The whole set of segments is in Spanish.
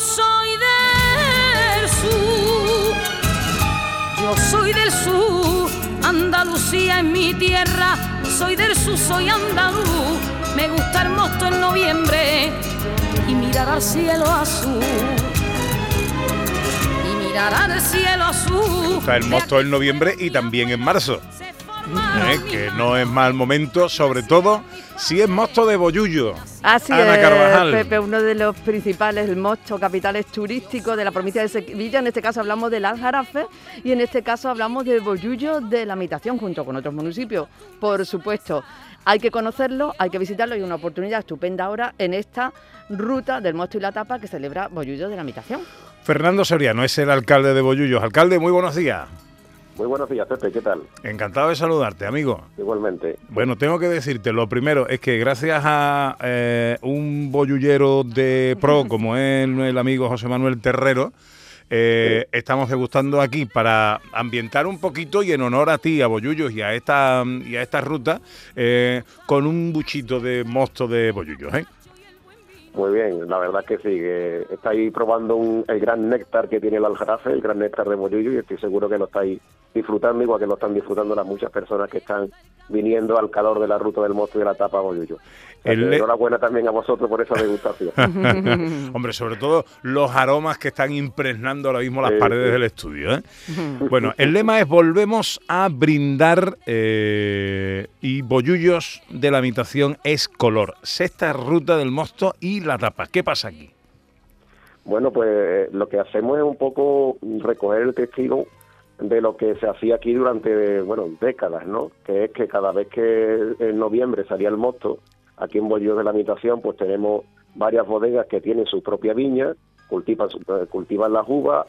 soy del sur, yo soy del sur, Andalucía es mi tierra, soy del sur, soy andaluz, me gusta el mosto en noviembre y mirar al cielo azul. Y mirar al cielo azul. Me gusta el mosto en noviembre y también en marzo. ¿Eh? que no es mal momento, sobre todo si es mosto de Boyullo. Así Ana es, Carvajal. Pepe, uno de los principales, el mosto, capitales turísticos de la provincia de Sevilla. En este caso hablamos del Aljarafe y en este caso hablamos de Boyullo de la Mitación, junto con otros municipios. Por supuesto, hay que conocerlo, hay que visitarlo y una oportunidad estupenda ahora en esta ruta del mosto y la tapa que celebra Boyullo de la Mitación. Fernando Soriano es el alcalde de Boyullos. Alcalde, muy buenos días. Muy buenos días, Pepe, ¿qué tal? Encantado de saludarte, amigo. Igualmente. Bueno, tengo que decirte, lo primero es que gracias a eh, un boyullero de pro como es el amigo José Manuel Terrero, eh, estamos degustando aquí para ambientar un poquito y en honor a ti, a Boyullos y a esta, y a esta ruta, eh, con un buchito de mosto de Boyullos, ¿eh? Muy bien, la verdad que sí, que estáis probando un- el gran néctar que tiene el Aljarafe, el gran néctar de Bollullo, y estoy seguro que lo estáis disfrutando, igual que lo están disfrutando las muchas personas que están viniendo al calor de la ruta del mosto y de la tapa a Bollullo. O sea El que le- Enhorabuena también a vosotros por esa degustación. Hombre, sobre todo los aromas que están impregnando ahora mismo las Sí, paredes sí. del estudio. ¿eh? Bueno, el lema es volvemos a brindar eh, y Bollullos de la habitación es color. Sexta ruta del mosto y la tapa. ¿Qué pasa aquí? Bueno, pues eh, lo que hacemos es un poco recoger el testigo de lo que se hacía aquí durante, bueno, décadas, ¿no? Que es que cada vez que en noviembre salía el mosto, aquí en Bolívar de la Habitación, pues tenemos varias bodegas que tienen su propia viña, cultivan, eh, cultivan las uvas,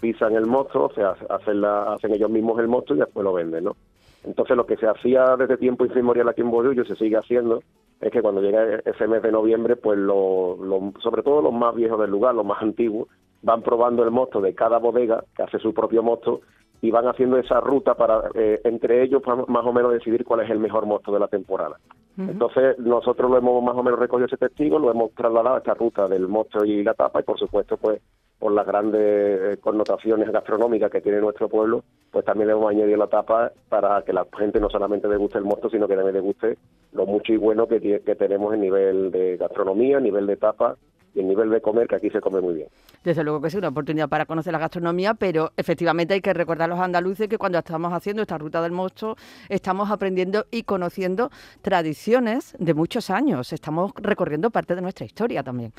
pisan el mosto, o sea, hacen, la- hacen ellos mismos el mosto y después lo venden, ¿no? Entonces lo que se hacía desde tiempo inmemorial aquí en Bolillo se sigue haciendo es que cuando llega ese mes de noviembre, pues lo- sobre todo los más viejos del lugar, los más antiguos, van probando el mosto de cada bodega que hace su propio mosto y van haciendo esa ruta para eh, entre ellos pa- más o menos decidir cuál es el mejor mosto de la temporada. Entonces nosotros lo hemos más o menos recogido ese testigo, lo hemos trasladado a esta ruta del mosto y la tapa y por supuesto pues por las grandes eh, connotaciones gastronómicas que tiene nuestro pueblo, pues también le hemos añadido la tapa para que la gente no solamente deguste el mosto, sino que también deguste lo mucho y bueno que, que tenemos en nivel de gastronomía, a nivel de tapa y en nivel de comer, que aquí se come muy bien. Desde luego que sí, una oportunidad para conocer la gastronomía, pero efectivamente hay que recordar a los andaluces que cuando estamos haciendo esta ruta del mosto estamos aprendiendo y conociendo tradiciones de muchos años. Estamos recorriendo parte de nuestra historia también.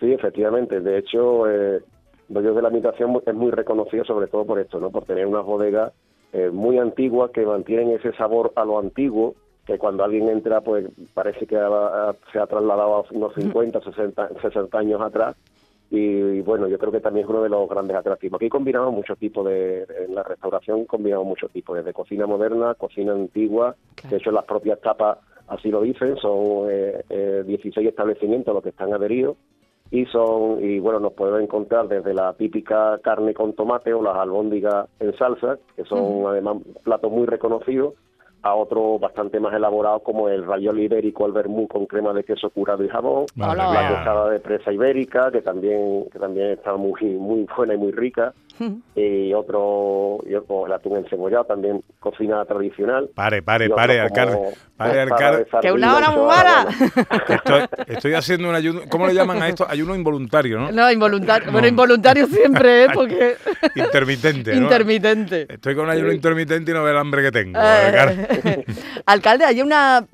Sí, efectivamente. De hecho, eh, de la Habitación es muy reconocido sobre todo por esto, ¿no? Por tener unas bodegas eh, muy antiguas que mantienen ese sabor a lo antiguo, que cuando alguien entra, pues parece que ha- se ha trasladado a unos 50, 60, 60 años atrás. Y, y, bueno, yo creo que también es uno de los grandes atractivos. Aquí combinamos muchos tipos de, en la restauración combinamos muchos tipos, desde cocina moderna, cocina antigua, de hecho las propias tapas así lo dicen, son eh, eh, 16 establecimientos los que están adheridos y son y bueno nos podemos encontrar desde la típica carne con tomate o las albóndigas en salsa que son además platos muy reconocidos a otros bastante más elaborados como el ravioli ibérico al vermú con crema de queso curado y jabón la tostada de presa ibérica que también que también está muy muy buena y muy rica y otro y otro el atún encebollado también cocina tradicional Pare, pare, otro pare, alcalde. Pare, alcalde. ¡Que una hora muy mala! Estoy, estoy haciendo un ayuno. ¿Cómo le llaman a esto? Ayuno involuntario, ¿no? No, involuntario. No. Bueno, involuntario siempre, ¿eh? Porque Intermitente, ¿no? intermitente. Estoy con ayuno intermitente y no ve el hambre que tengo. Eh. Alcalde, hay una,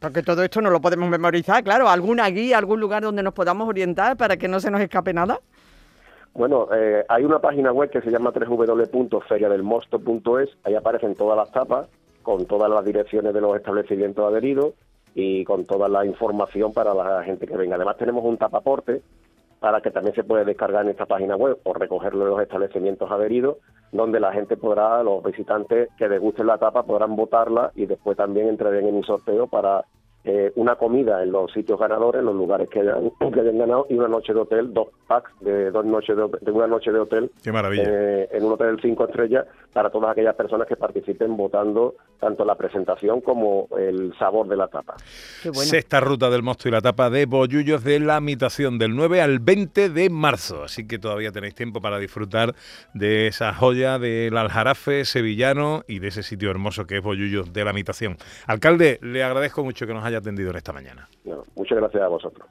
porque todo esto no lo podemos memorizar, claro, alguna guía, algún lugar donde nos podamos orientar para que no se nos escape nada. Bueno, eh, hay una página web que se llama www.feriadelmosto.es, ahí aparecen todas las tapas, con todas las direcciones de los establecimientos adheridos y con toda la información para la gente que venga. Además tenemos un tapaporte para que también se puede descargar en esta página web o recogerlo en los establecimientos adheridos, donde la gente podrá, los visitantes que degusten la tapa podrán votarla y después también entrarán en un sorteo para eh, una comida en los sitios ganadores, en los lugares que hayan, que hayan ganado, y una noche de hotel, dos packs de dos noches de, de una noche de hotel. Qué maravilla. eh, en un hotel cinco estrellas para todas aquellas personas que participen votando tanto la presentación como el sabor de la tapa. Qué bueno. Sexta ruta del mosto y la tapa de Bollullos de la Mitación del 9 al 20 de marzo. Así que todavía tenéis tiempo para disfrutar de esa joya del aljarafe sevillano y de ese sitio hermoso que es Bollullos de la Mitación. Alcalde, le agradezco mucho que nos haya atendido en esta mañana. Muchas gracias a vosotros.